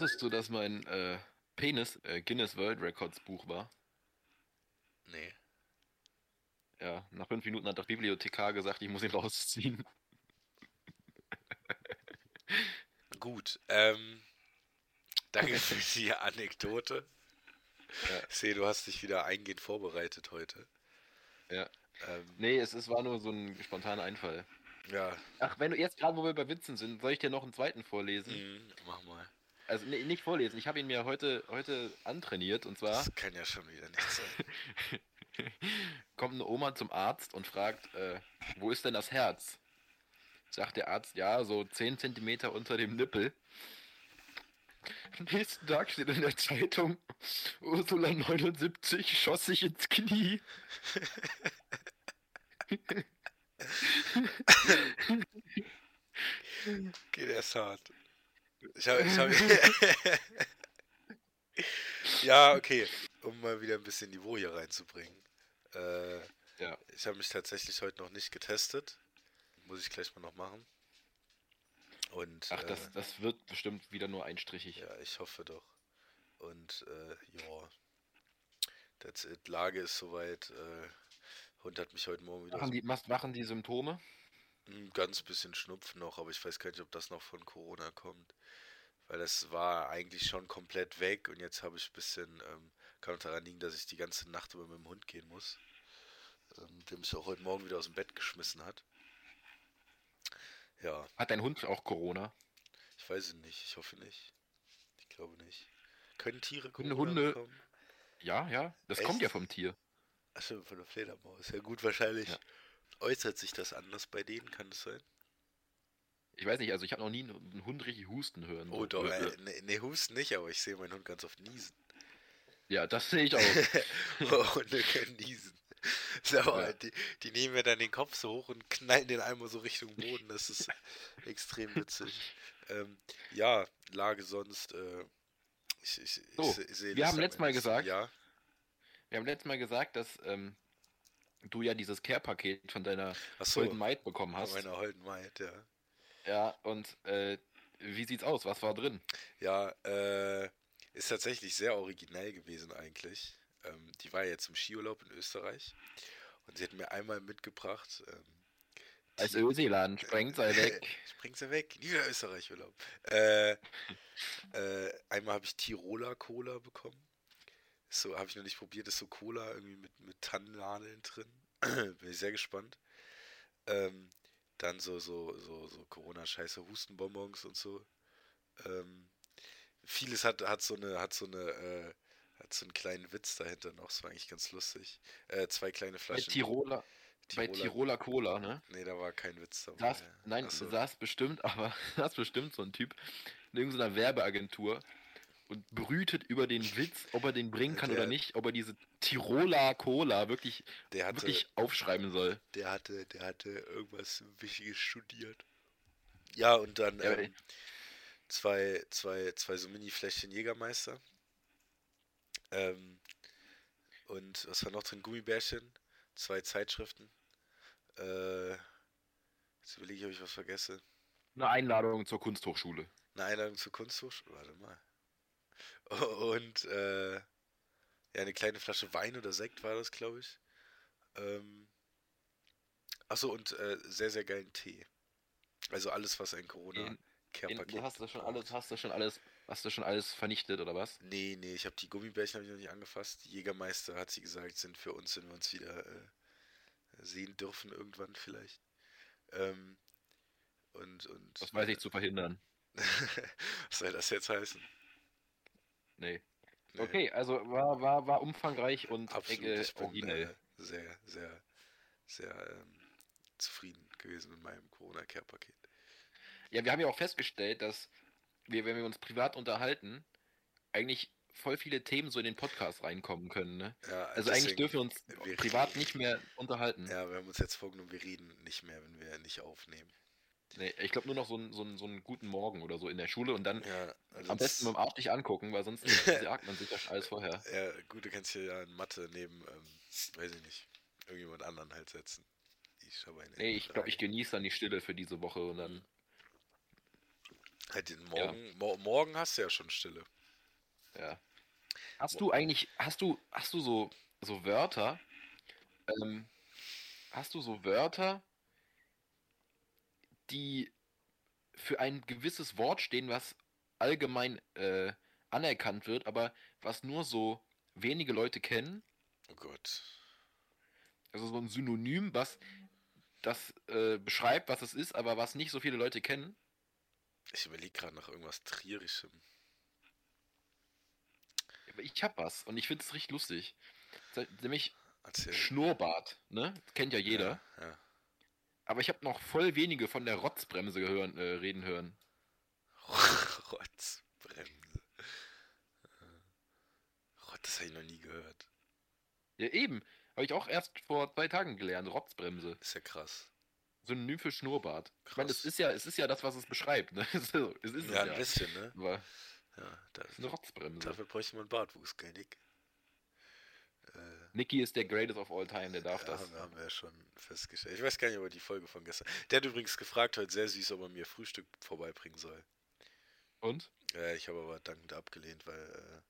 Wusstest du, dass mein äh, Penis äh, Guinness World Records Buch war? Nee. Ja, nach fünf Minuten hat der Bibliothekar gesagt, ich muss ihn rausziehen. Gut, ähm, danke für die Anekdote. Ja. Ich sehe, du hast dich wieder eingehend vorbereitet heute. Ja. Ähm, Nee, es, es war nur so ein spontaner Einfall. ja, Ach, wenn du jetzt gerade, wo wir bei Witzen sind, soll ich dir noch einen zweiten vorlesen? mh, mach mal. Also nee, nicht vorlesen, ich habe ihn mir heute, heute antrainiert und zwar Das kann ja schon wieder nicht sein. kommt eine Oma zum Arzt und fragt, äh, wo ist denn das Herz? Sagt der Arzt, ja, so 10 Zentimeter unter dem Nippel. Am nächsten Tag steht in der Zeitung, Ursula 79 schoss sich ins Knie. Der ist hart. Ich habe, ich habe. ja, okay. Um mal wieder ein bisschen Niveau hier reinzubringen. Äh, Ja. ich habe mich tatsächlich heute noch nicht getestet. Muss ich gleich mal noch machen. Und Ach, äh, das, das wird bestimmt wieder nur einstrichig. ja, ich hoffe doch. Und äh, ja, that's it. Lage ist soweit. Äh, Hund hat mich heute Morgen wieder Machen die, machen die Symptome? Ein ganz bisschen Schnupfen noch, aber ich weiß gar nicht, ob das noch von Corona kommt. Weil das war eigentlich schon komplett weg und jetzt habe ich ein bisschen, ähm, kann auch daran liegen, dass ich die ganze Nacht über mit dem Hund gehen muss. Ähm, der mich auch heute Morgen wieder aus dem Bett geschmissen hat. Ja, Hat dein Hund auch Corona? ich weiß es nicht, ich hoffe nicht. Ich glaube nicht. Können Tiere Können Corona Hunde- bekommen? Ja, ja. Das Echt? kommt ja vom Tier. Achso, von der Fledermaus. Ja gut, wahrscheinlich Ja. Äußert sich das anders bei denen, kann das sein? Ich weiß nicht, also ich habe noch nie einen Hund richtig husten hören. Oh doch, Äh, äh, nee, nee, Husten nicht, aber ich sehe meinen Hund ganz oft niesen. Ja, das sehe ich auch. Hunde können niesen. So, Ja. die, die nehmen mir dann den Kopf so hoch und knallen den einmal so Richtung Boden. Das ist extrem witzig. Ähm, ja, Lage sonst. Äh, ich, ich, So, ich, wir haben letztes Mal gesagt- Ja, Wir haben letztes Mal gesagt, dass ähm, du ja dieses Care-Paket von deiner achso, Golden Maid bekommen von hast. meiner Holden Maid, ja. Ja, und äh, wie sieht's aus? Was war drin? Ja, äh, ist tatsächlich sehr originell gewesen eigentlich. Ähm, die war jetzt im Skiurlaub in Österreich und sie hat mir einmal mitgebracht. Ähm, Als Ölseeland, sprengt sei weg. Springt sie weg, nie wieder Österreich-Urlaub. Äh, äh, einmal habe ich Tiroler Cola bekommen. Ist So habe ich noch nicht probiert, ist so Cola irgendwie mit, mit Tannennadeln drin. Bin ich sehr gespannt. Ähm, dann so, so, so, so Corona-Scheiße, Hustenbonbons und so. Ähm, vieles hat, hat so eine, hat so eine, äh, hat so einen kleinen Witz dahinter noch. Das war eigentlich ganz lustig. Äh, zwei kleine Bei Flaschen. Tiroler, bei Tiroler- Tiroler Cola, ne? Nee, da war kein Witz dabei. Saß, nein, Ach so. saß bestimmt, aber saß bestimmt so ein Typ in irgendeiner Werbeagentur und brütet über den Witz, ob er den bringen kann Der- oder nicht, ob er diese Tiroler Cola wirklich, Der hatte, wirklich aufschreiben soll. der hatte, der hatte irgendwas Wichtiges studiert. Ja, und dann Ja, ähm, zwei, zwei, zwei so Mini-Fläschchen Jägermeister. Ähm, und was war noch drin? Gummibärchen, zwei Zeitschriften. Äh, jetzt überlege ich, ob ich was vergesse. Eine Einladung zur Kunsthochschule. Eine Einladung zur Kunsthochschule. Warte mal. Und äh, ja, eine kleine Flasche Wein oder Sekt war das, glaube ich. Ähm, achso, und äh, sehr, sehr geilen Tee. Also alles, was ein Corona-Care-Paket Den, hast du schon alles, hast du schon alles, hast du schon alles vernichtet oder was? Nee, nee, ich habe die Gummibärchen hab ich noch nicht angefasst. Die Jägermeister, hat sie gesagt, sind für uns, wenn wir uns wieder äh, sehen dürfen, irgendwann vielleicht. Ähm, und, und Das weiß ich zu verhindern. was soll das jetzt heißen? Nee. Nee. Okay, also war, war, war umfangreich und Absolut, äh, ich bin originell. äh, sehr, sehr, sehr ähm, zufrieden gewesen mit meinem Corona-Care-Paket. Ja, wir haben ja auch festgestellt, dass wir, wenn wir uns privat unterhalten, eigentlich voll viele Themen so in den Podcast reinkommen können. Ne? Ja, Also eigentlich dürfen wir uns wir privat reden- nicht mehr unterhalten. Ja, wir haben uns jetzt vorgenommen, wir reden nicht mehr, wenn wir nicht aufnehmen. Nee, ich glaube nur noch so, ein, so, ein, so einen guten Morgen oder so in der Schule und dann Ja, also am besten dem Arsch dich angucken, weil sonst sagt man sich das alles vorher. Ja, gut, du kannst hier ja in Mathe neben, ähm, weiß ich nicht, irgendjemand anderen halt setzen. Ich habe eine Nee, ich glaube, ich genieße dann die Stille für diese Woche und dann. Halt den morgen, mo morgen hast du ja schon Stille. Ja. Hast du eigentlich, hast du, hast du so, so Wörter, ähm, hast du so Wörter, die für ein gewisses Wort stehen, was allgemein äh, anerkannt wird, aber was nur so wenige Leute kennen? Oh Gott. Also so ein Synonym, was das äh, beschreibt, was es ist, aber was nicht so viele Leute kennen? Ich überlege gerade nach irgendwas Trierischem. Ich hab was und ich finde es richtig lustig. Nämlich Erzähl. Schnurrbart, ne? Kennt ja jeder. Ja, ja. Aber ich habe noch voll wenige von der Rotzbremse gehören, äh, reden hören. Rotzbremse. Rott, das habe ich noch nie gehört. Ja, eben. Habe ich auch erst vor zwei Tagen gelernt. Rotzbremse. Ist ja krass. Synonym für Schnurrbart. Ich Krass. meine, es ist ja, es ist ja das, was es beschreibt, ne? Es ist, es ist Ja, es ein ja. bisschen, ne? Aber Ja, da, es ist eine Rotzbremse. dafür bräuchte man Bartwuchs? Äh, Nicky ist der greatest of all time, der darf ja, das. haben, wir- ja schon festgestellt. Ich weiß gar nicht, ob er die Folge von gestern. Der hat übrigens gefragt, heute sehr süß, ob er mir Frühstück vorbeibringen soll. Und? Äh, ich habe aber dankend abgelehnt, weil äh,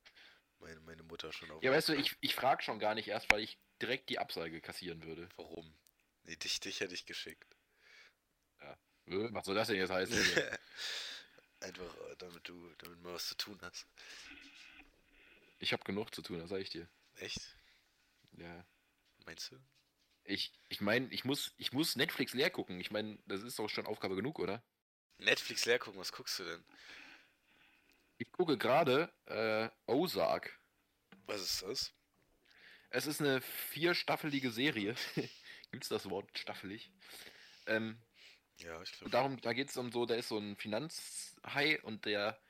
meine, meine Mutter schon auf. Ja, weißt du, ich, ich frage schon gar nicht erst, weil ich direkt die Absage kassieren würde. Warum? Nee, dich, dich hätte ich geschickt. Äh, Was soll das denn jetzt heißen? Einfach, äh, damit du, damit man was zu tun hast. ich habe genug zu tun, das sag ich dir. Echt? Ja. Meinst du? Ich, ich meine, ich muss, ich muss Netflix leer gucken. Ich meine, das ist doch schon Aufgabe genug, oder? Netflix leer gucken, was guckst du denn? Ich gucke gerade äh, Ozark. Was ist das? Es ist eine vierstaffelige Serie. Gibt's das Wort staffelig? Ähm, Ja, ich glaube. und darum, da geht es um so, da ist so ein Finanzhai und der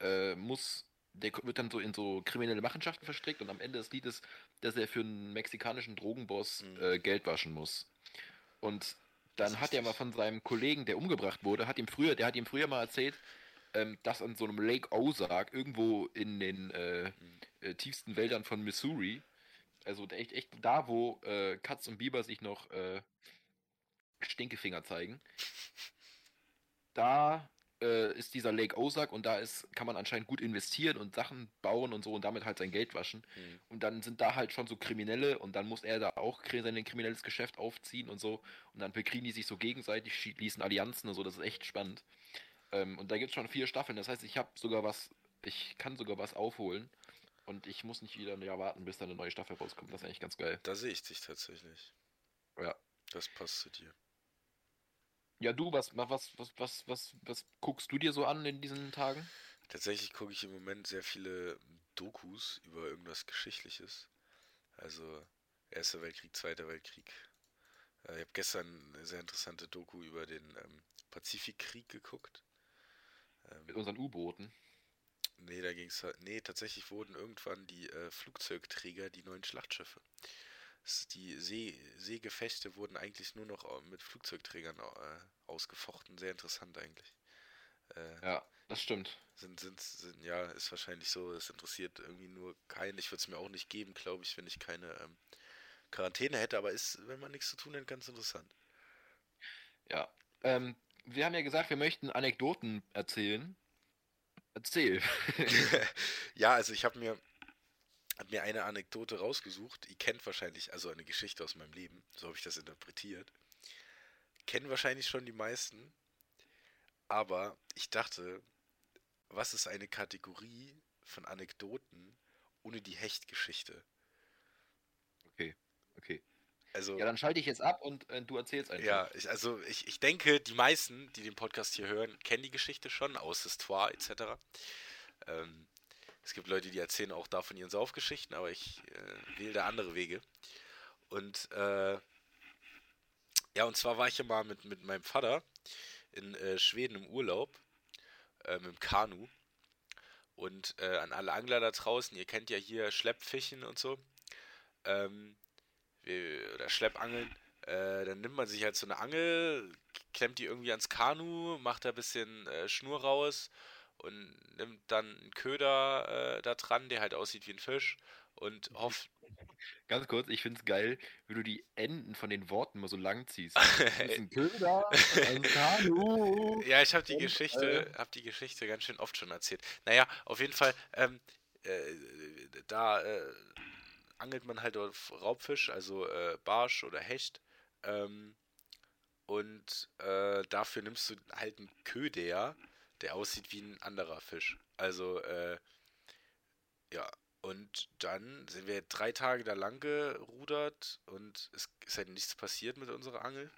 äh, muss, der wird dann so in so kriminelle Machenschaften verstrickt und am Ende des Liedes, dass er für einen mexikanischen Drogenboss Mhm. äh, Geld waschen muss. Und dann hat er mal von seinem Kollegen, der umgebracht wurde, hat ihm früher, der hat ihm früher mal erzählt, ähm, dass an so einem Lake Ozark irgendwo in den äh, Mhm. äh, tiefsten Wäldern von Missouri, also echt, echt da, wo äh, Katz und Biber sich noch äh, Stinkefinger zeigen, da äh, ist dieser Lake Ozark und da ist, kann man anscheinend gut investieren und Sachen bauen und so und damit halt sein Geld waschen. Hm. Und dann sind da halt schon so Kriminelle und dann muss er da auch sein kriminelles Geschäft aufziehen und so. Und dann bekriegen die sich so gegenseitig, schließen Allianzen und so, das ist echt spannend. Ähm, und da gibt es schon vier Staffeln, das heißt, ich habe sogar was, ich kann sogar was aufholen. Und ich muss nicht wieder ein Jahr warten, bis dann eine neue Staffel rauskommt. Das ist eigentlich ganz geil. Da sehe ich dich tatsächlich. Ja. Das passt zu dir. Ja, du, was, was, was, was, was, was guckst du dir so an in diesen Tagen? Tatsächlich gucke ich im Moment sehr viele Dokus über irgendwas Geschichtliches. Also Erster Weltkrieg, Zweiter Weltkrieg. Äh, ich habe gestern eine sehr interessante Doku über den ähm, Pazifikkrieg geguckt. Ähm, Mit unseren U-Booten. nee, da ging es Nee, tatsächlich wurden irgendwann die äh, Flugzeugträger die neuen Schlachtschiffe. Die See, Seegefechte wurden eigentlich nur noch äh, mit Flugzeugträgern äh, ausgefochten. Sehr interessant eigentlich. Äh, Ja, das stimmt. sind, sind, sind, ja, ist wahrscheinlich so, es interessiert irgendwie nur keinen. Ich würde es mir auch nicht geben, glaube ich, wenn ich keine ähm, Quarantäne hätte, aber ist, wenn man nichts zu tun hat, ganz interessant. Ja. Ähm, wir haben ja gesagt, wir möchten Anekdoten erzählen. Erzähl. ja, also ich habe mir, hab mir eine Anekdote rausgesucht. Ihr kennt wahrscheinlich, also eine Geschichte aus meinem Leben, so habe ich das interpretiert. Kennen wahrscheinlich schon die meisten, aber ich dachte, was ist eine Kategorie von Anekdoten ohne die Hechtgeschichte? Okay, okay. Also, Ja, dann schalte ich jetzt ab und äh, du erzählst einfach. Ja, ich, also ich, ich denke, die meisten, die den Podcast hier hören, kennen die Geschichte schon, aus Histoire etc. Ähm, es gibt Leute, die erzählen auch davon ihren Saufgeschichten, aber ich äh, wähle da andere Wege. Und äh, ja, und zwar war ich ja mal mit, mit meinem Vater in äh, Schweden im Urlaub, äh, mit dem Kanu. Und äh, an alle Angler da draußen, ihr kennt ja hier Schleppfischen und so. Ähm, oder Schleppangeln. Äh, dann nimmt man sich halt so eine Angel, klemmt die irgendwie ans Kanu, macht da ein bisschen äh, Schnur raus und nimmt dann einen Köder äh, da dran, der halt aussieht wie ein Fisch und hofft, Ganz kurz, ich find's geil, wie du die Enden von den Worten mal so lang ziehst. Ein Köder, ein Kanu. Ja, ich habe die Und, Geschichte, äh, habe die Geschichte ganz schön oft schon erzählt. Naja, auf jeden Fall, ähm, äh, da äh, angelt man halt auf Raubfisch, also äh, Barsch oder Hecht. Ähm, und äh, dafür nimmst du halt einen Köder, der aussieht wie ein anderer Fisch. Also, äh, ja. Und dann sind wir drei Tage da lang gerudert und es ist halt nichts passiert mit unserer Angel.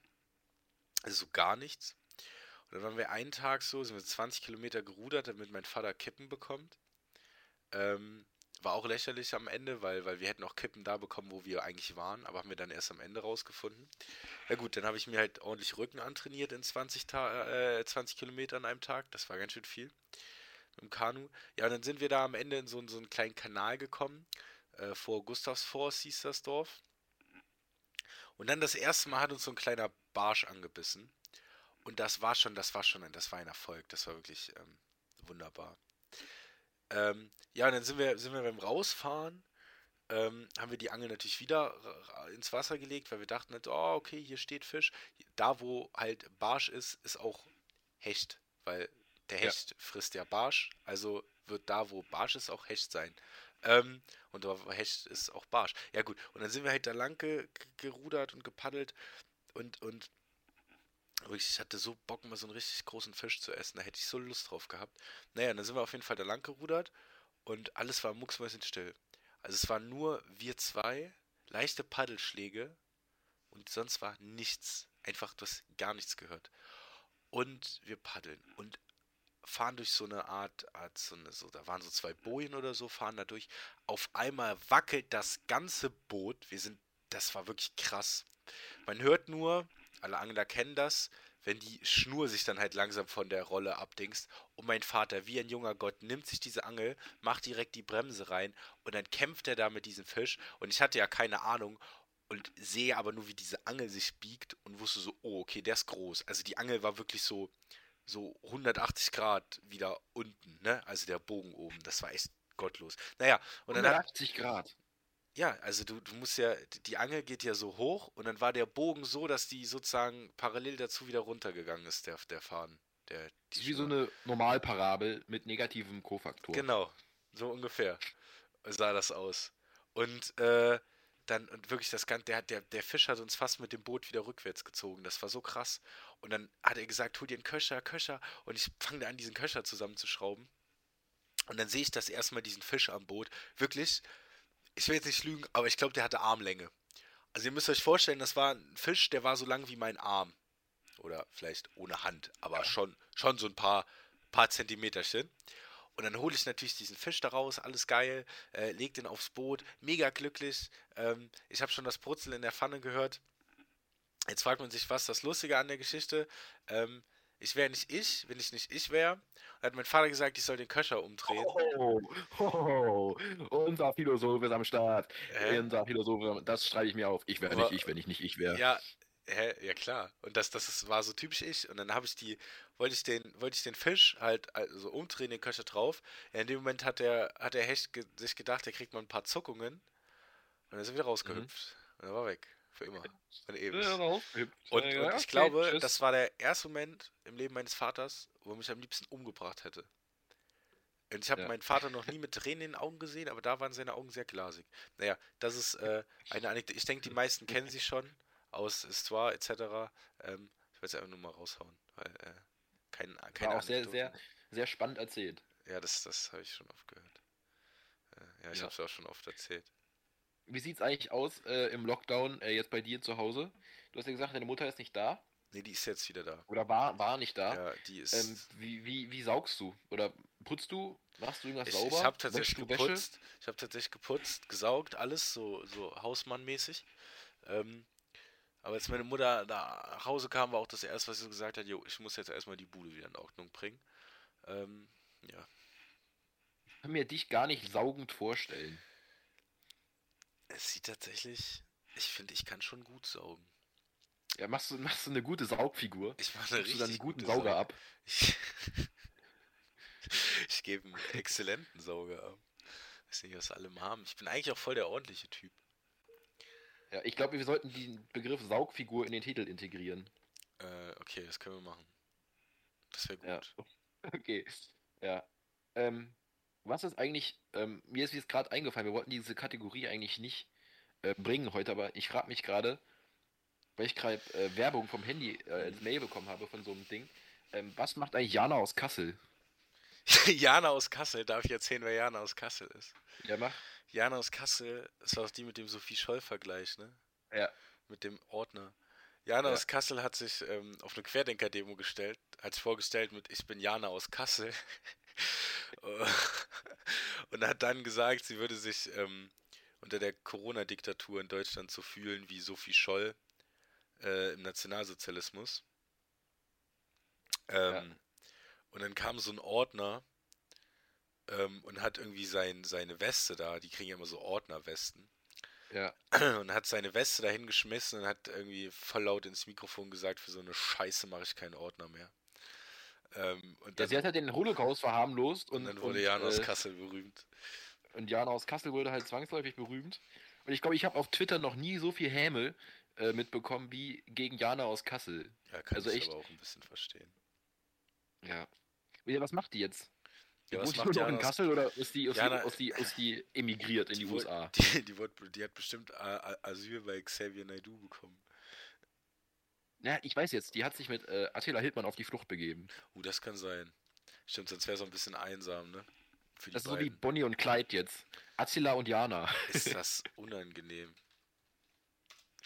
Also so gar nichts. Und dann waren wir einen Tag so, sind wir 20 Kilometer gerudert, damit mein Vater Kippen bekommt. Ähm, war auch lächerlich am Ende, weil, weil wir hätten auch Kippen da bekommen, wo wir eigentlich waren, aber haben wir dann erst am Ende rausgefunden. Ja gut, dann habe ich mir halt ordentlich Rücken antrainiert in 20, Ta äh, 20 Kilometer an einem Tag. Das war ganz schön viel dem Kanu. Ja, und dann sind wir da am Ende in so, so einen kleinen Kanal gekommen. Äh, vor Gustavsforst hieß das Dorf. Und dann das erste Mal hat uns so ein kleiner Barsch angebissen. Und das war schon, das war schon das war ein Erfolg. Das war wirklich ähm, wunderbar. Ähm, ja, und dann sind wir, sind wir beim Rausfahren, ähm, haben wir die Angel natürlich wieder ins Wasser gelegt, weil wir dachten halt, oh, okay, hier steht Fisch. Da, wo halt Barsch ist, ist auch Hecht, weil der Ja. Hecht frisst ja Barsch, also wird da, wo Barsch ist, auch Hecht sein. Ähm, und da, wo Hecht ist, auch Barsch. Ja gut, und dann sind wir halt da lang ge- gerudert und gepaddelt und, und ich hatte so Bock, mal so einen richtig großen Fisch zu essen, da hätte ich so Lust drauf gehabt. Naja, dann sind wir auf jeden Fall da lang gerudert und alles war mucksmäuschenstill. Also es waren nur wir zwei, leichte Paddelschläge und sonst war nichts. Einfach, du hast gar nichts gehört. Und wir paddeln und fahren durch so eine Art, Art so eine, so, da waren so zwei Bojen oder so, fahren da durch. Auf einmal wackelt das ganze Boot. Wir sind, das war wirklich krass. Man hört nur, alle Angler kennen das, wenn die Schnur sich dann halt langsam von der Rolle abdingst. Und mein Vater, wie ein junger Gott, nimmt sich diese Angel, macht direkt die Bremse rein und dann kämpft er da mit diesem Fisch. Und ich hatte ja keine Ahnung und sehe aber nur, wie diese Angel sich biegt und wusste so, oh, okay, der ist groß. Also die Angel war wirklich so, so 180 Grad wieder unten, ne? Also der Bogen oben. Das war echt gottlos. Naja, und dann hat, 180 Grad. Ja, also du, du musst ja, die Angel geht ja so hoch und dann war der Bogen so, dass die sozusagen parallel dazu wieder runtergegangen ist, der, der Faden. Der, die Wie so eine Normalparabel mit negativem Kofaktor. Genau, so ungefähr sah das aus. Und äh, dann, und wirklich das Ganze, der, der, der Fisch hat uns fast mit dem Boot wieder rückwärts gezogen. Das war so krass. Und dann hat er gesagt, hol dir einen Köcher, Köcher. Und ich fange an, diesen Köcher zusammenzuschrauben. Und dann sehe ich das erstmal diesen Fisch am Boot. Wirklich, ich will jetzt nicht lügen, aber ich glaube, der hatte Armlänge. Also ihr müsst euch vorstellen, das war ein Fisch, der war so lang wie mein Arm. Oder vielleicht ohne Hand, aber schon, schon so ein paar, paar Zentimeterchen. Und dann hole ich natürlich diesen Fisch da raus, alles geil, äh, leg den aufs Boot, mega glücklich. Ähm, ich habe schon das Brutzeln in der Pfanne gehört. Jetzt fragt man sich, was das Lustige an der Geschichte? Ähm, ich wäre nicht ich, wenn ich nicht ich wäre. Hat mein Vater gesagt, ich soll den Köcher umdrehen. Oh, oh, unser Philosoph ist am Start. Hä? Unser Philosoph, das schreibe ich mir auf. Ich wäre nicht ich, wenn ich nicht ich wäre. Ja, hä? ja klar. Und das, das ist, war so typisch ich. Und dann habe ich die, wollte ich den, wollte ich den Fisch halt also umdrehen, den Köcher drauf. Ja, in dem Moment hat der, hat der Hecht ge sich gedacht, der kriegt mal ein paar Zuckungen. Und dann ist er wieder rausgehüpft. Und er war weg. Für immer. Und ewig. Und, und ich glaube, das war der erste Moment im Leben meines Vaters, wo er mich am liebsten umgebracht hätte. Und ich habe Ja. meinen Vater noch nie mit Tränen in den Augen gesehen, aber da waren seine Augen sehr glasig. Naja, das ist äh, eine Anekdote. Ich denke, die meisten kennen sie schon aus Histoire etc. Ähm, ich will es einfach nur mal raushauen, weil äh, kein, keine war auch sehr, sehr, sehr spannend erzählt. Ja, das, das habe ich schon oft gehört. Äh, ja, ich Ja. habe es auch schon oft erzählt. Wie sieht's eigentlich aus äh, im Lockdown äh, jetzt bei dir zu Hause? Du hast ja gesagt, deine Mutter ist nicht da Nee, die ist jetzt wieder da. oder war, war nicht da. Ja, die ist. Ähm, wie, wie, wie saugst du? Oder putzt du? Machst du irgendwas Ich, sauber? ich habe tatsächlich geputzt. Ich habe tatsächlich geputzt, gesaugt, alles so, so Hausmannmäßig. Ähm, aber als meine Mutter nach Hause kam, war auch das erste, was sie gesagt hat: Jo, ich muss jetzt erstmal die Bude wieder in Ordnung bringen. Ähm, ja. Ich kann mir dich gar nicht saugend vorstellen. Es sieht tatsächlich. Ich finde, ich kann schon gut saugen. Ja, machst du, machst du eine gute Saugfigur? Ich mache eine Gibst du dann einen richtig guten gute Sauger Saug- ab? Ich, ich gebe einen exzellenten Sauger ab. Weiß nicht, was alle mal haben. Ich bin eigentlich auch voll der ordentliche Typ. Ja, ich glaube, wir sollten den Begriff Saugfigur in den Titel integrieren. Äh, okay, das können wir machen. Das wäre gut. Ja. Okay. Ja. Ähm, was ist eigentlich, ähm, mir ist jetzt gerade eingefallen, wir wollten diese Kategorie eigentlich nicht äh, bringen heute, aber ich frage mich gerade, weil ich gerade äh, Werbung vom Handy äh, als Mail bekommen habe von so einem Ding, ähm, was macht eigentlich Jana aus Kassel? Jana aus Kassel, darf ich erzählen, wer Jana aus Kassel ist? Ja, mach. Jana aus Kassel, das war auch die mit dem Sophie Scholl-Vergleich, ne? Ja. Mit dem Ordner. Jana Ja. aus Kassel hat sich ähm, auf eine Querdenker-Demo gestellt, hat sich vorgestellt mit Ich bin Jana aus Kassel. Und hat dann gesagt, sie würde sich ähm, unter der Corona-Diktatur in Deutschland so fühlen wie Sophie Scholl äh, im Nationalsozialismus. Ähm, Und dann kam so ein Ordner ähm, und hat irgendwie sein, seine Weste da, die kriegen ja immer so Ordnerwesten Ja. und hat seine Weste dahin geschmissen und hat irgendwie voll laut ins Mikrofon gesagt, für so eine Scheiße mache ich keinen Ordner mehr. Ähm, und, ja. Sie hat halt den Holocaust verharmlost und und, dann wurde und, Jan aus äh, Kassel berühmt. Und Jana aus Kassel wurde halt zwangsläufig berühmt. Und ich glaube, ich habe auf Twitter noch nie so viel Häme äh, mitbekommen wie gegen Jana aus Kassel. Ja, kann also ich echt- aber auch ein bisschen verstehen. Ja. Ja, was macht die jetzt? Ja, Wohnt was die macht nur noch Jan in Kassel oder ist die, ist, Jana- die, ist, die, ist die emigriert in die, wurde- USA? Die, die, wurde, die hat bestimmt Asyl bei Xavier Naidoo bekommen. Ja, ich weiß jetzt, die hat sich mit äh, Attila Hildmann auf die Flucht begeben. Uh, das kann sein. Stimmt, sonst wäre es auch ein bisschen einsam, ne? Für Das ist so wie beiden. Bonnie und Clyde jetzt. Attila und Jana. ist das unangenehm.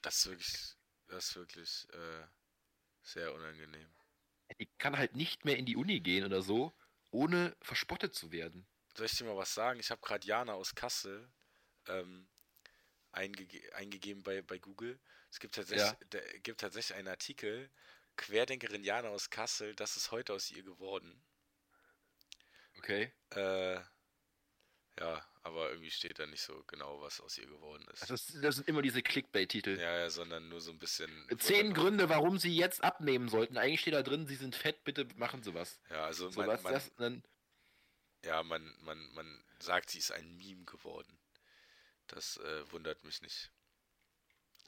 Das ist wirklich, das ist wirklich äh, sehr unangenehm. Die kann halt nicht mehr in die Uni gehen oder so, ohne verspottet zu werden. Soll ich dir mal was sagen? Ich habe gerade Jana aus Kassel ähm, eingege eingegeben bei, bei Google. Es gibt tatsächlich, Ja. da, gibt tatsächlich einen Artikel, Querdenkerin Jana aus Kassel, das ist heute aus ihr geworden. Okay. Äh, ja, aber irgendwie steht da nicht so genau, was aus ihr geworden ist. Das, ist, das sind immer diese Clickbait-Titel. ja, ja, sondern nur so ein bisschen. Zehn Gründe, warum sie jetzt abnehmen sollten. Eigentlich steht da drin, sie sind fett, bitte machen sie was. Ja, also So man, was man, das dann. ja, man, man, man sagt, sie ist ein Meme geworden. Das äh, wundert mich nicht.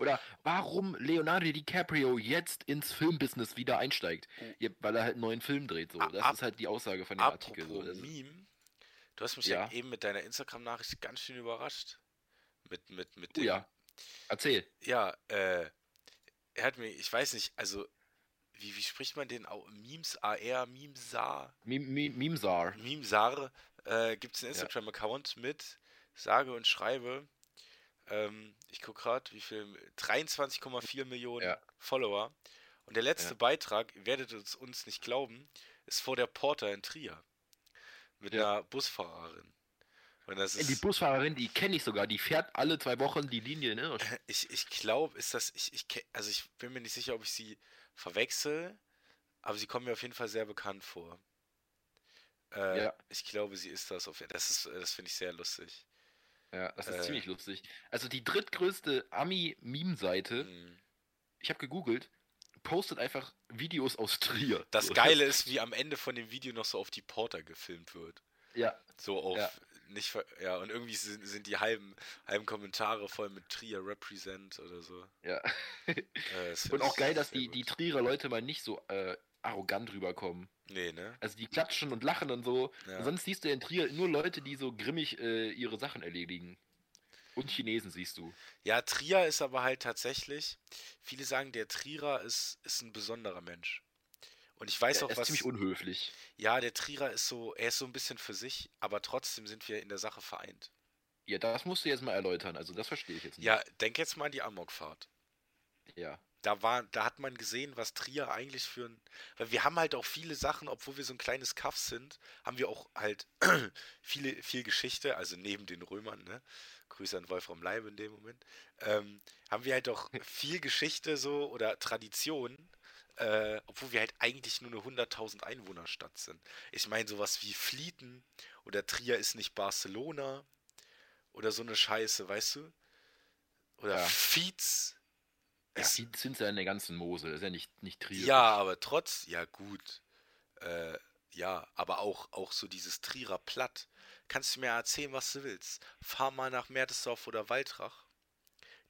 Oder warum Leonardo DiCaprio jetzt ins Filmbusiness wieder einsteigt. Ja, weil er halt einen neuen Film dreht. So. Das ab- ist halt die Aussage von dem Artikel. So. Meme, du hast mich ja. Ja. eben mit deiner Instagram-Nachricht ganz schön überrascht. Mit, mit, mit oh dem. ja. Erzähl. Ja, äh, er hat mir, ich weiß nicht, also, wie, wie spricht man den auch? Memes, AR, Memesar, Meme- Meme- Memesar. Memesar, äh, gibt es einen. Instagram-Account mit, sage und schreibe, ähm, ich gucke gerade, wie viel, 23,4 Millionen Ja. Follower. Und der letzte Ja. Beitrag, ihr werdet es uns nicht glauben, ist vor der Porter in Trier. Mit Ja. einer Busfahrerin. Das Die ist, Busfahrerin, die kenne ich sogar. Die fährt alle zwei Wochen die Linie. Ne? ich, ich glaube, ist das, ich, ich, also ich bin mir nicht sicher, ob ich sie verwechsel, aber sie kommt mir auf jeden Fall sehr bekannt vor. Äh, Ja. Ich glaube, sie ist das. Auf, das ist, das finde ich sehr lustig. Ja, das ist Äh. ziemlich lustig. Also die drittgrößte Ami-Meme-Seite, Mhm. ich habe gegoogelt, postet einfach Videos aus Trier. Das So. Geile ist, wie am Ende von dem Video noch so auf die Porter gefilmt wird. Ja, So auf, Ja. nicht, ja, und irgendwie sind, sind die halben, halben Kommentare voll mit Trier Represent oder so. ja. Äh, Und auch geil, dass die, gut. die Trierer Leute mal nicht so äh, arrogant rüberkommen. Nee, ne? Also die klatschen und lachen und so. Ja. Sonst siehst du in Trier nur Leute, die so grimmig äh, ihre Sachen erledigen. Und Chinesen siehst du. Ja, Trier ist aber halt tatsächlich, viele sagen, der Trierer ist, ist ein besonderer Mensch. Und ich weiß Er auch, ist was. ziemlich unhöflich. Ja, der Trierer ist so, er ist so ein bisschen für sich, aber trotzdem sind wir in der Sache vereint. Ja, das musst du jetzt mal erläutern. Also das verstehe ich jetzt nicht. Ja, denk jetzt mal an die Amokfahrt. Ja. Da war, da hat man gesehen, was Trier eigentlich für ein. Weil wir haben halt auch viele Sachen, obwohl wir so ein kleines Kaff sind, haben wir auch halt viele, viel Geschichte, also neben den Römern, ne? Grüße an Wolfram Leibe in dem Moment. Ähm, haben wir halt auch viel Geschichte so oder Tradition, äh, obwohl wir halt eigentlich nur eine 100.000 Einwohnerstadt sind. Ich meine, sowas wie Flieten oder Trier ist nicht Barcelona oder so eine Scheiße, weißt du? Oder Ja. Fietz. Ja, ist- die sind ja in der ganzen Mosel. Das ist ja nicht, nicht Trier. ja, aber trotz, ja gut. Äh, ja, aber auch, auch so dieses Trierer Platt. Kannst du mir erzählen, was du willst? Fahr mal nach Mertesdorf oder Waldrach.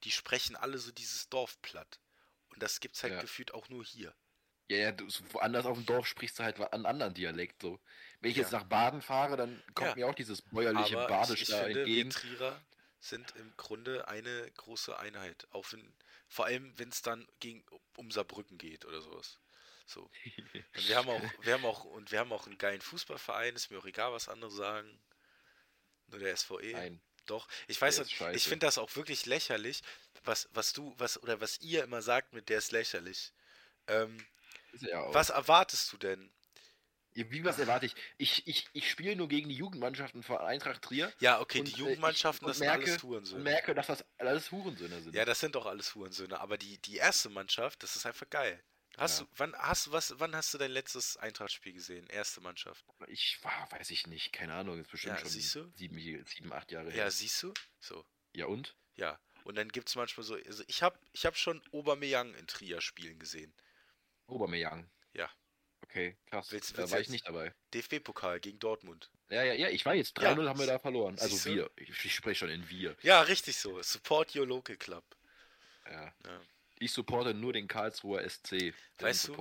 die sprechen alle so dieses Dorfplatt. Und das gibt's halt Ja. gefühlt auch nur hier. Ja, ja, du, woanders auf dem Dorf sprichst du halt einen anderen Dialekt so. Wenn ich Ja. jetzt nach Baden fahre, dann kommt Ja. mir auch dieses bäuerliche Aber Badisch ich, ich da finde, entgegen. wir Trierer sind im Grunde eine große Einheit. Auch wenn, vor allem, wenn es dann gegen um Saarbrücken geht oder sowas. So. Und wir haben auch, wir haben auch, und wir haben auch einen geilen Fußballverein, ist mir auch egal, was andere sagen. Nur der SVE. Nein. Doch. Ich weiß, ich finde das auch wirklich lächerlich, was, was du, was, oder was ihr immer sagt mit der ist lächerlich. Ähm, Ist ja auch. was erwartest du denn? Ja, Wie was erwarte ich? Ich, ich, ich spiele nur gegen die Jugendmannschaften von Eintracht Trier Ja, okay, Und, die äh, Jugendmannschaften, ich- das und sind alles merke- und Hurensöhne. merke, dass das alles Hurensöhne sind. Ja, das sind doch alles Hurensöhne, aber die, die erste Mannschaft, das ist einfach geil. Hast Ja. du, wann hast du was, wann hast du dein letztes Eintrachtspiel gesehen? Erste Mannschaft. Ich war, weiß ich nicht, keine Ahnung, ist bestimmt Ja, schon siehst du? sieben, sieben, acht Jahre Ja, her. siehst du? So, Ja und? ja. Und dann gibt es manchmal so, also ich habe ich hab schon Aubameyang in Trier spielen gesehen. Obermeyang. Ja. Okay, krass. Willst- da willst war jetzt- ich nicht dabei. DFB-Pokal gegen Dortmund. Ja, ja, ja, ich weiß, 3-0 haben wir da verloren. Also siehst wir. Ich, ich spreche schon in wir. Ja, richtig so. Support your local club. Ja. Ja. Ich supporte nur den Karlsruher SC. Weißt du?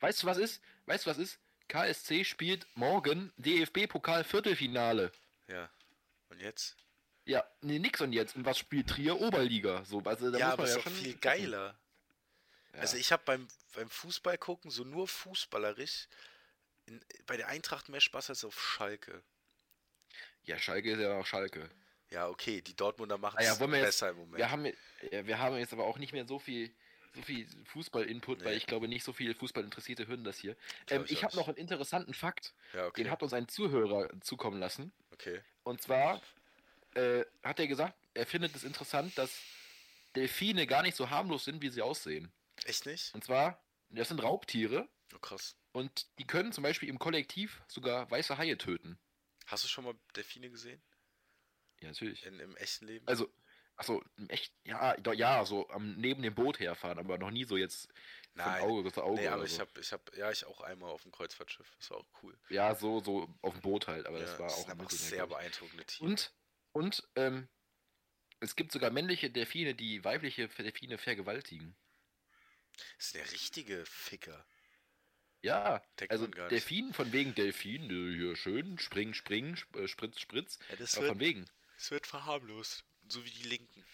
Weißt du, was ist? Weißt du, was ist? KSC spielt morgen DFB-Pokal Viertelfinale. ja. Und jetzt? Ja, nee, nix und jetzt. Und was spielt Trier? Oberliga. So, also, da ja, muss aber man ist ja doch schon viel geiler. Ja. Also ich habe beim, beim Fußball gucken so nur fußballerisch in, bei der Eintracht mehr Spaß als auf Schalke. ja, Schalke ist ja auch Schalke. Ja, okay, die Dortmunder machen Ah ja, es wir jetzt- besser im Moment. Wir haben, ja, wir haben jetzt aber auch nicht mehr so viel, so viel Fußball-Input, weil Nee. ich glaube, nicht so viele Fußballinteressierte hören das hier. Ähm, ich habe noch einen interessanten Fakt. ja, okay. Den hat uns ein Zuhörer zukommen lassen. okay. Und zwar äh, hat er gesagt, er findet es interessant, dass Delfine gar nicht so harmlos sind, wie sie aussehen. Echt nicht? Und zwar, das sind Raubtiere Oh, krass. und die können zum Beispiel im Kollektiv sogar weiße Haie töten. Hast du schon mal Delfine gesehen? Ja, natürlich. In, Im echten Leben? Also, achso, echt, ja, ja, so am, neben dem Boot herfahren, aber noch nie so jetzt von Nein. Auge zu Auge. nee, aber oder ich so. habe, ich habe, ja, ich auch einmal auf dem Kreuzfahrtschiff. Das war auch cool. Ja, so, so auf dem Boot halt, aber ja, das war auch sind ein sehr beeindruckende Tiere. Und, und, ähm, es gibt sogar männliche Delfine, die weibliche Delfine vergewaltigen. Das ist der richtige Ficker. Ja, Denkt also. Delfin, von wegen Delfin, äh, hier schön, spring, spring, sp- äh, spritz, spritz. Ja, das Aber von wird, wegen. das wird verharmlost. So wie die Linken.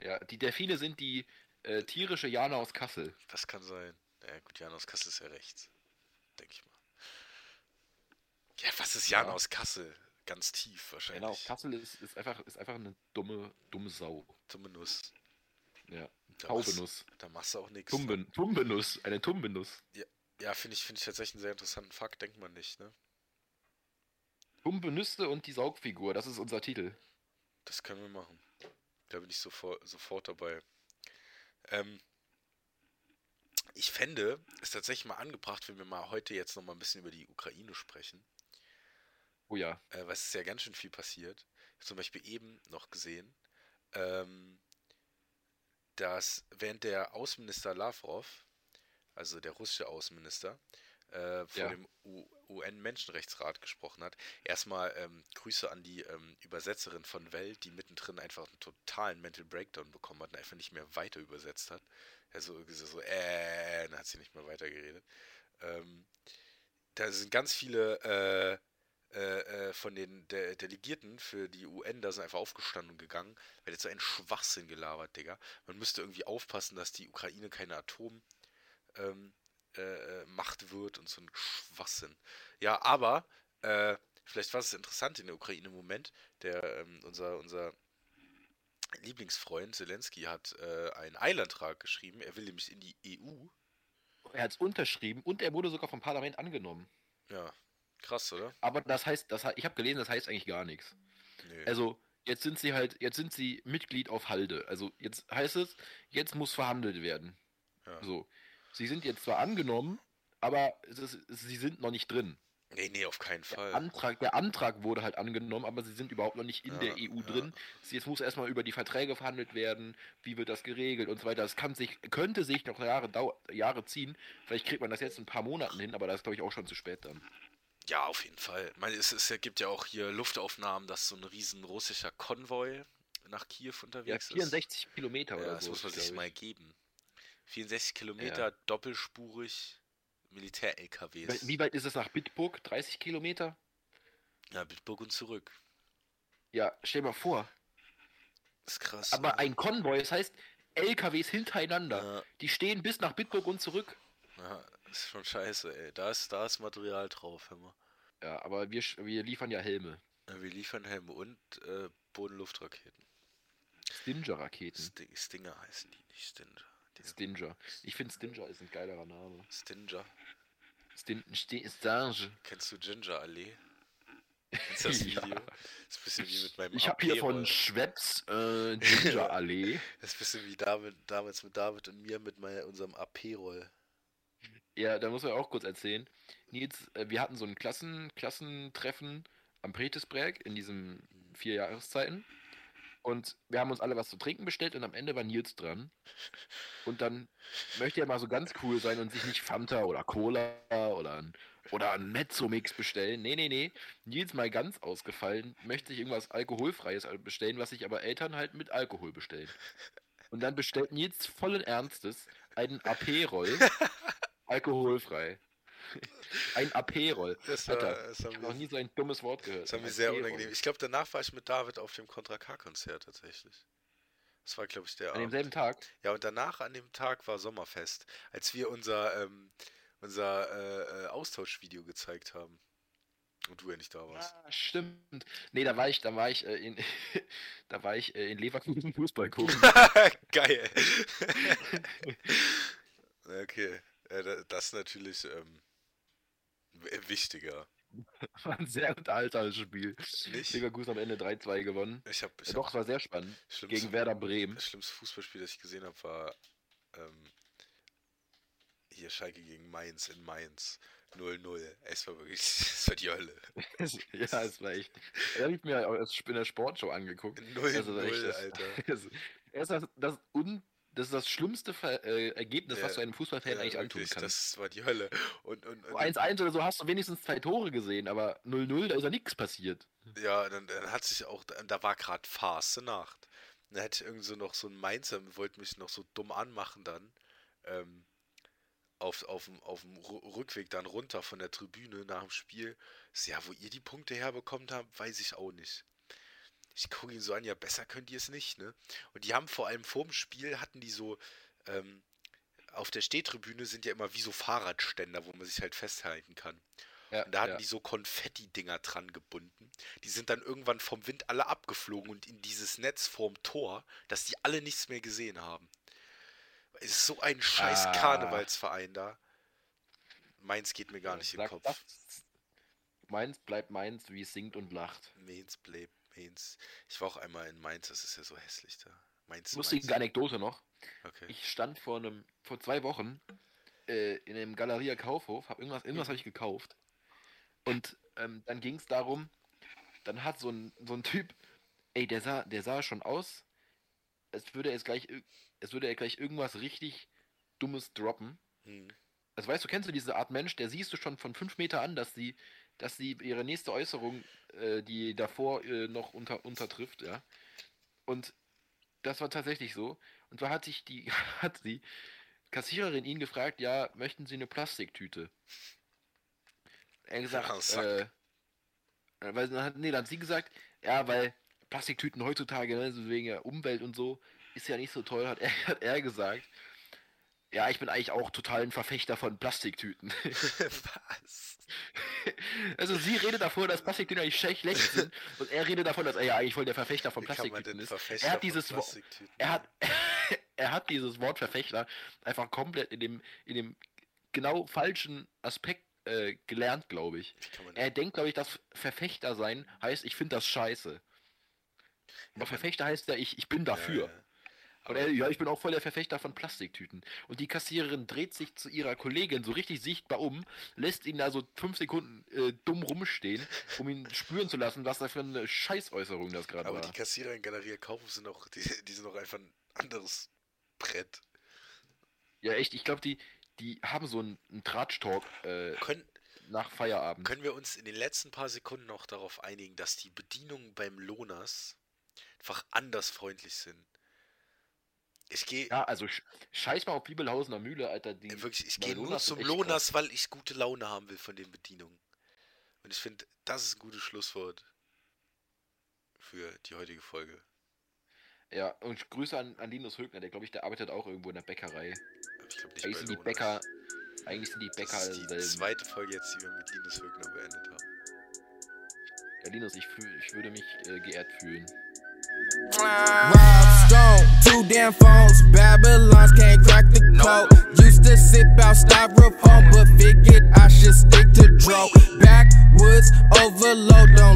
Ja, die Delfine sind die äh, tierische Jana aus Kassel. Das kann sein. Ja, gut, Jan aus Kassel ist ja rechts. Denke ich mal. Ja, was ist Jan Ja. aus Kassel? Ganz tief wahrscheinlich. Jana aus Kassel ist, ist, einfach, ist einfach eine dumme, dumme Sau. Dumme Nuss. Ja, Taubenuss. Da machst du auch nichts. Tumben, Tumbenuss, eine Tumbenuss. Ja, finde ich, finde ich tatsächlich einen sehr interessanten Fakt, denkt man nicht, ne? Tumbenüste und die Saugfigur, das ist unser Titel. Das können wir machen. Da bin ich sofort, sofort dabei. Ähm, ich fände es tatsächlich mal angebracht, wenn wir mal heute jetzt noch mal ein bisschen über die Ukraine sprechen. Oh ja. äh, weil es ist ja ganz schön viel passiert. Ich habe zum Beispiel eben noch gesehen, ähm, dass während der Außenminister Lavrov, also der russische Außenminister, äh, vor Ja. dem UN-Menschenrechtsrat gesprochen hat, erstmal ähm, Grüße an die ähm, Übersetzerin von Welt, die mittendrin einfach einen totalen Mental Breakdown bekommen hat und einfach nicht mehr weiter übersetzt hat. Also so äh, dann hat sie nicht mehr weitergeredet. Ähm, da sind ganz viele äh, äh, äh, von den De Delegierten für die UN da sind einfach aufgestanden und gegangen, weil jetzt so ein Schwachsinn gelabert, Digga. Man müsste irgendwie aufpassen, dass die Ukraine keine Atom ähm, äh, äh, Macht wird und so ein Schwachsinn. Ja, aber äh, vielleicht war es interessant in der Ukraine im Moment. Der ähm, unser unser Lieblingsfreund Zelensky hat äh, einen Eilantrag geschrieben. Er will nämlich in die EU. Er hat es unterschrieben und er wurde sogar vom Parlament angenommen. Ja, krass, oder? Aber das heißt, das, ich habe gelesen, das heißt eigentlich gar nichts. Nö. Also, jetzt sind sie halt, jetzt sind sie Mitglied auf Halde. Also, jetzt heißt es, jetzt muss verhandelt werden. Ja. So. Sie sind jetzt zwar angenommen, aber ist, sie sind noch nicht drin. Nee, nee, auf keinen Der Fall. Antrag, der Antrag wurde halt angenommen, aber sie sind überhaupt noch nicht in Ja, der EU ja. drin. Jetzt muss erstmal über die Verträge verhandelt werden, wie wird das geregelt und so weiter. Das kann sich, könnte sich noch Jahre, Jahre ziehen. Vielleicht kriegt man das jetzt in ein paar Monaten hin, aber das ist, glaube ich, auch schon zu spät dann. Ja, auf jeden Fall. Ich meine, es, es gibt ja auch hier Luftaufnahmen, dass so ein riesen russischer Konvoi nach Kiew Ja, unterwegs 64 Kilometer ist. oder Ja, das so. muss man sich mal geben. 64 Kilometer, doppelspurig, Militär-LKWs. Wie- weit ist es nach Bitburg? 30 Kilometer? Ja, Bitburg und zurück. Ja, stell mal vor. ist krass. Aber ne? ein Konvoi, das heißt LKWs hintereinander. Ja, Die stehen bis nach Bitburg und zurück. ja, ist schon scheiße, ey. Da ist, da ist Material drauf, hör mal. Ja, aber wir, wir liefern ja Helme. Ja, Wir liefern Helme und äh, Bodenluftraketen. Stinger-Raketen. Sti Stinger heißen die, nicht Stinger. Die Stinger. Ich finde Stinger ist ein geilerer Name. Stinger. Stin Sti- Stinge. Kennst du Ginger Allee? Kennst du das Ja. Video? Das ist ein bisschen wie mit meinem Ich habe hier von AP-Roll. Schweppes äh, Ginger-Allee. Das ist ein bisschen wie David, damals mit David und mir mit mein, unserem AP-Roll. Ja, da muss man auch kurz erzählen. Nils, äh, wir hatten so ein Klassen, Klassentreffen am Petersberg in diesen vier Jahreszeiten. Und wir haben uns alle was zu trinken bestellt und am Ende war Nils dran. Und dann möchte er mal so ganz cool sein und sich nicht Fanta oder Cola oder ein, oder ein Mezzo-Mix bestellen. Nee, nee, nee. Nils mal ganz ausgefallen, möchte sich irgendwas Alkoholfreies bestellen, was sich aber Eltern halt mit Alkohol bestellen. Und dann bestellt Nils vollen Ernstes einen AP-Roll alkoholfrei. Ein AP-Roll. Das war, Alter, das Ich habe noch nie so ein dummes Wort gehört. das haben wir sehr unangenehm. Ich glaube, danach war ich mit David auf dem Contra K-Konzert tatsächlich. Das war, glaube ich, der An Abend. demselben Tag. Ja, und danach an dem Tag war Sommerfest, als wir unser, ähm, unser äh, äh, Austauschvideo gezeigt haben. Und du ja nicht da warst. Ah, stimmt. Nee, da war ich, da war ich äh, in, da war ich äh, in Leverkusen Fußball gucken. Geil. okay, äh, da- das ist natürlich ähm, wichtiger. War ein sehr unterhaltsames Spiel. Nicht? Leverkusen am Ende 3-2 gewonnen. Ich habe ich Ja, hab, Doch, es war sehr spannend. Gegen Werder Bremen. das schlimmste Fußballspiel, das ich gesehen habe, war ähm, hier Schalke gegen Mainz in Mainz. 0-0. Es war wirklich, es war die Hölle. ja, es war echt. Da habe ich mir in der Sportshow angeguckt. 0-0, Also das- Alter. Das, erst das, das, un, das ist das schlimmste Ver, äh, Ergebnis, Ja, was du einem Fußballfan Ja, eigentlich antun wirklich, kannst. Das war die Hölle. Und, und, und 1-1 oder so hast du wenigstens zwei Tore gesehen, aber 0-0, da ist ja nichts passiert. Ja, dann, dann hat sich auch, da war gerade Farce Nacht. Dann hätte ich irgend so noch so ein Mainzer, wollte mich noch so dumm anmachen dann. Ähm, auf, auf, dem- auf dem Rückweg dann runter von der Tribüne nach dem Spiel. Ja, wo ihr die Punkte herbekommt habt, weiß ich auch nicht. Ich gucke ihn so an, ja, besser könnt ihr es nicht, ne? Und die haben vor allem vorm Spiel, hatten die so, ähm, auf der Stehtribüne sind ja immer wie so Fahrradständer, wo man sich halt festhalten kann. Ja, Und da hatten ja. die so Konfetti-Dinger dran gebunden. Die sind dann irgendwann vom Wind alle abgeflogen und in dieses Netz vorm Tor, dass die alle nichts mehr gesehen haben. Es ist so ein scheiß Ah. Karnevalsverein da. Mainz geht mir gar nicht in den Kopf. das. Mainz bleibt Mainz, wie es singt und lacht. Mainz bleibt Mainz. Ich war auch einmal in Mainz, das ist ja so hässlich da. Mainz, Lustige Mainz. Anekdote noch. Okay. Ich stand vor einem, vor zwei Wochen äh, in einem Galeria Kaufhof, hab irgendwas, irgendwas habe ich gekauft. Und ähm, dann ging es darum, dann hat so ein, so ein Typ, ey, der sah, der sah schon aus, als würde er jetzt gleich, als würde er gleich irgendwas richtig Dummes droppen. Hm. Also weißt du, kennst du diese Art Mensch, der siehst du schon von fünf Meter an, dass sie, dass sie ihre nächste Äußerung, äh, die davor äh, noch unter, untertrifft, ja. Und das war tatsächlich so. Und zwar hat sich die, hat die Kassiererin ihn gefragt, ja, möchten Sie eine Plastiktüte? Er gesagt, Sack. äh, weil dann hat, nee, dann hat sie gesagt, ja, weil Plastiktüten heutzutage, ne, wegen der Umwelt und so, ist ja nicht so toll, hat er, hat er gesagt. Ja, ich bin eigentlich auch total ein Verfechter von Plastiktüten. Was? Also sie redet davor, dass Plastiktüten eigentlich schlecht sind und er redet davon, dass er ja eigentlich voll der Verfechter von Plastiktüten ist. Verfechter Er hat dieses Wo- Plastiktüten Er hat, er hat dieses Wort Verfechter einfach komplett in dem, in dem genau falschen Aspekt äh, gelernt, glaube ich. Er denkt, glaube ich, dass Verfechter sein heißt, ich finde das scheiße. Aber Verfechter heißt ja, ich, ich bin dafür. Ja, ja. Und er, ja, ich bin auch voll der Verfechter von Plastiktüten. Und die Kassiererin dreht sich zu ihrer Kollegin so richtig sichtbar um, lässt ihn da so fünf Sekunden äh, dumm rumstehen, um ihn spüren zu lassen, was da für eine Scheißäußerung das gerade Aber war. die Kassierer in Galeria Kaufhof sind auch, die, die sind auch einfach ein anderes Brett. Ja, echt, ich glaube, die, die haben so einen, einen Tratsch-Talk äh, Können, nach Feierabend. können wir uns in den letzten paar Sekunden noch darauf einigen, dass die Bedienung beim Lohners, einfach anders freundlich sind. Ich gehe. Ja, also sch scheiß mal auf Bibelhausener Mühle, Alter. Die Äh, Wirklich, ich gehe nur zum Lonas, weil ich gute Laune haben will von den Bedienungen. Und ich finde, das ist ein gutes Schlusswort für die heutige Folge. Ja, und Grüße an, an Linus Högner, der glaube ich, der arbeitet auch irgendwo in der Bäckerei. Ich glaube nicht Eigentlich sind die Lonas. Bäcker, eigentlich sind die Bäcker Das ist die selben. zweite Folge jetzt, die wir mit Linus Högner beendet haben. Ja, Linus, ich, fühl, ich würde mich äh, geehrt fühlen. Rob Stone, two damn phones. Babylons can't crack the code. Used to sip out styrofoam, but figured I should stick to dro. Backwoods overload, don't like.